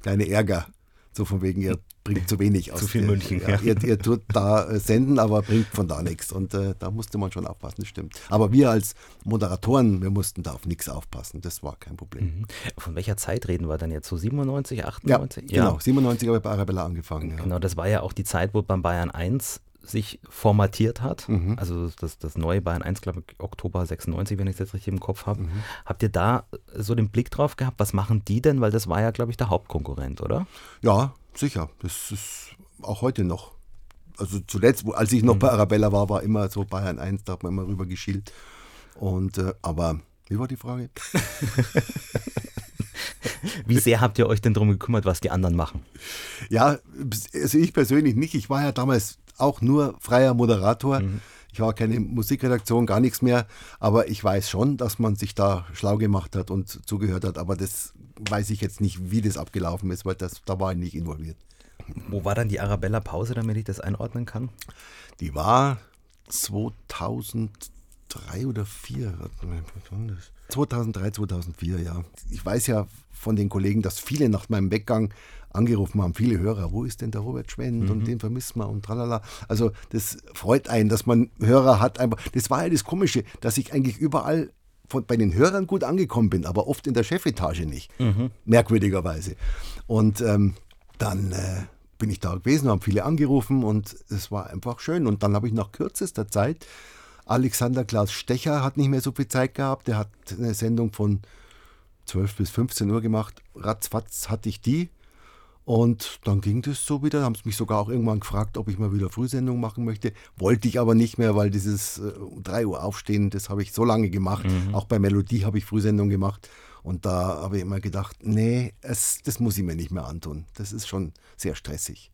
kleine Ärger. So von wegen, ihr bringt zu wenig aus. Zu viel München, ja. Ihr, ihr, tut da äh, senden, aber bringt von da nichts. Und äh, da musste man schon aufpassen, das stimmt. Aber wir als Moderatoren, wir mussten da auf nichts aufpassen. Das war kein Problem. Mhm. Von welcher Zeit reden wir dann jetzt? So 97, 98? Ja, genau. 97 habe ich bei Arabella angefangen. Ja. Genau, das war ja auch die Zeit, wo beim Bayern 1 sich formatiert hat. Mhm. Also das, das neue Bayern 1, glaube ich, Oktober 96, wenn ich es jetzt richtig im Kopf habe. Mhm. Habt ihr da so den Blick drauf gehabt? Was machen die denn? Weil das war ja, glaube ich, der Hauptkonkurrent, oder? Ja, sicher. Das ist auch heute noch. Also zuletzt, als ich noch mhm. bei Arabella war, war immer so Bayern 1, da hat man immer rüber geschielt. Und äh, aber wie war die Frage? Wie sehr habt ihr euch denn darum gekümmert, was die anderen machen? Ja, also ich persönlich nicht. Ich war ja damals auch nur freier Moderator. Mhm. Ich war keine Musikredaktion, gar nichts mehr. Aber ich weiß schon, dass man sich da schlau gemacht hat und zugehört hat. Aber das weiß ich jetzt nicht, wie das abgelaufen ist, weil das, da war ich nicht involviert. Wo war dann die Arabella-Pause, damit ich das einordnen kann? Die war 2003 oder 2004. 2003, 2004, ja. Ich weiß ja von den Kollegen, dass viele nach meinem Weggang angerufen haben, viele Hörer, wo ist denn der Robert Schwend mhm. und den vermissen wir und tralala. Also das freut einen, dass man Hörer hat. Einfach. Das war ja das Komische, dass ich eigentlich überall von, bei den Hörern gut angekommen bin, aber oft in der Chefetage nicht. Mhm. Merkwürdigerweise. Und ähm, dann äh, bin ich da gewesen, haben viele angerufen und es war einfach schön. Und dann habe ich nach kürzester Zeit, Alexander Klaus Stecher hat nicht mehr so viel Zeit gehabt, der hat eine Sendung von 12 bis 15 Uhr gemacht. Ratzfatz hatte ich die. Und dann ging das so wieder, haben sie mich sogar auch irgendwann gefragt, ob ich mal wieder Frühsendung machen möchte. Wollte ich aber nicht mehr, weil dieses äh, 3 Uhr aufstehen, das habe ich so lange gemacht. Mhm. Auch bei Melodie habe ich Frühsendung gemacht. Und da habe ich immer gedacht, nee, es, das muss ich mir nicht mehr antun. Das ist schon sehr stressig.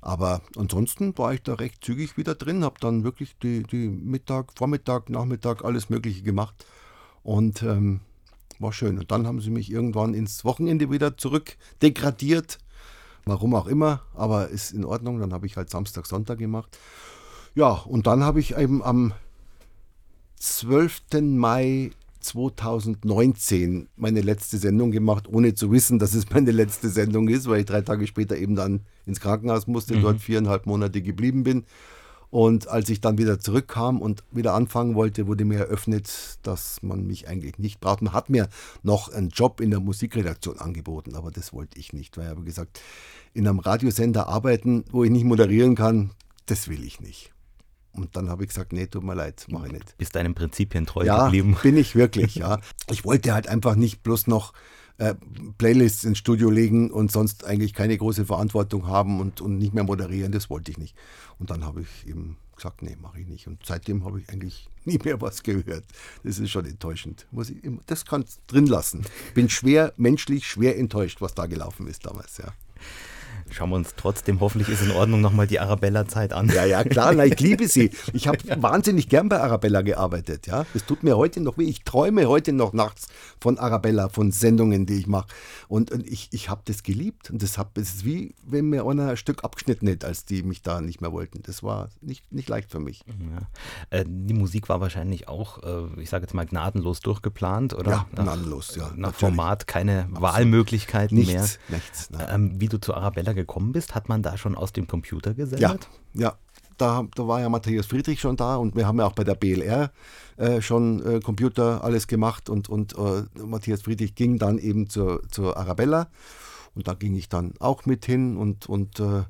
Aber ansonsten war ich da recht zügig wieder drin, habe dann wirklich die, die Mittag, Vormittag, Nachmittag alles Mögliche gemacht. Und ähm, war schön. Und dann haben sie mich irgendwann ins Wochenende wieder zurück degradiert Warum auch immer, aber ist in Ordnung. Dann habe ich halt Samstag, Sonntag gemacht. Ja, und dann habe ich eben am 12. Mai 2019 meine letzte Sendung gemacht, ohne zu wissen, dass es meine letzte Sendung ist, weil ich drei Tage später eben dann ins Krankenhaus musste, mhm. dort viereinhalb Monate geblieben bin. Und als ich dann wieder zurückkam und wieder anfangen wollte, wurde mir eröffnet, dass man mich eigentlich nicht braucht. Man hat mir noch einen Job in der Musikredaktion angeboten, aber das wollte ich nicht, weil ich habe gesagt, in einem Radiosender arbeiten, wo ich nicht moderieren kann, das will ich nicht. Und dann habe ich gesagt, nee, tut mir leid, mache ich nicht. Bist deinen Prinzipien treu ja, geblieben? bin ich wirklich, ja. Ich wollte halt einfach nicht bloß noch äh, Playlists ins Studio legen und sonst eigentlich keine große Verantwortung haben und, und nicht mehr moderieren, das wollte ich nicht. Und dann habe ich eben gesagt, nee, mache ich nicht. Und seitdem habe ich eigentlich nie mehr was gehört. Das ist schon enttäuschend. Muss ich, das kann drin lassen. Bin schwer, menschlich schwer enttäuscht, was da gelaufen ist damals, ja. Schauen wir uns trotzdem, hoffentlich ist in Ordnung, nochmal die Arabella-Zeit an. Ja, ja, klar, na, ich liebe sie. Ich habe wahnsinnig gern bei Arabella gearbeitet. Ja, Es tut mir heute noch weh. Ich träume heute noch nachts von Arabella, von Sendungen, die ich mache. Und, und, ich, ich habe das geliebt. Und das, hab, das ist wie, wenn mir einer ein Stück abgeschnitten hätte, als die mich da nicht mehr wollten. Das war nicht, nicht leicht für mich. Ja. Äh, die Musik war wahrscheinlich auch, äh, ich sage jetzt mal, gnadenlos durchgeplant, oder? Ja, gnadenlos, ja. Nach natürlich. Format keine Absolut. Wahlmöglichkeiten nichts, mehr. Nichts, ähm, wie du zu Arabella gekommen bist, hat man da schon aus dem Computer gesendet? Ja, ja. Da, da war ja Matthias Friedrich schon da und wir haben ja auch bei der BLR äh, schon äh, Computer alles gemacht und, und äh, Matthias Friedrich ging dann eben zur, zur Arabella und da ging ich dann auch mit hin und, und äh,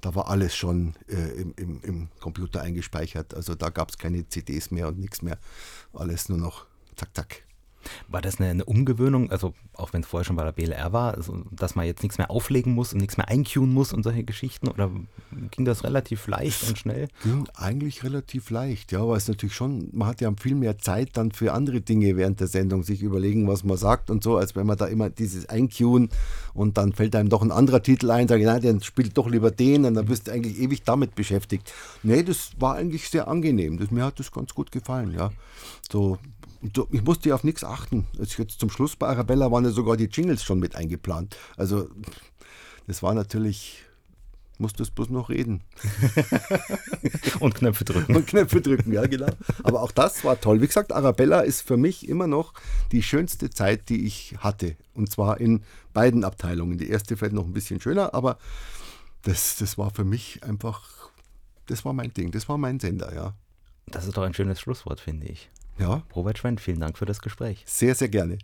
da war alles schon äh, im, im, im Computer eingespeichert. Also da gab es keine CDs mehr und nichts mehr. Alles nur noch zack, zack. War das eine, eine Umgewöhnung, also auch wenn es vorher schon bei der BLR war, also, dass man jetzt nichts mehr auflegen muss und nichts mehr eincunen muss und solche Geschichten? Oder ging das relativ leicht und schnell? Ging eigentlich relativ leicht, ja, weil es natürlich schon, man hat ja viel mehr Zeit dann für andere Dinge während der Sendung, sich überlegen, was man sagt und so, als wenn man da immer dieses Eincuen und dann fällt einem doch ein anderer Titel ein, sage ich, nein, dann spielt doch lieber den und dann bist du eigentlich ewig damit beschäftigt. Nee, das war eigentlich sehr angenehm. Das, mir hat das ganz gut gefallen, ja. So ich musste ja auf nichts achten. Jetzt zum Schluss bei Arabella waren ja sogar die Jingles schon mit eingeplant. Also das war natürlich, musste es bloß noch reden. Und Knöpfe drücken. Und Knöpfe drücken, ja genau. Aber auch das war toll. Wie gesagt, Arabella ist für mich immer noch die schönste Zeit, die ich hatte. Und zwar in beiden Abteilungen. Die erste fällt noch ein bisschen schöner, aber das, das war für mich einfach, das war mein Ding, das war mein Sender, ja. Das ist doch ein schönes Schlusswort, finde ich. Ja. Robert Schwendt, vielen Dank für das Gespräch. Sehr, sehr gerne.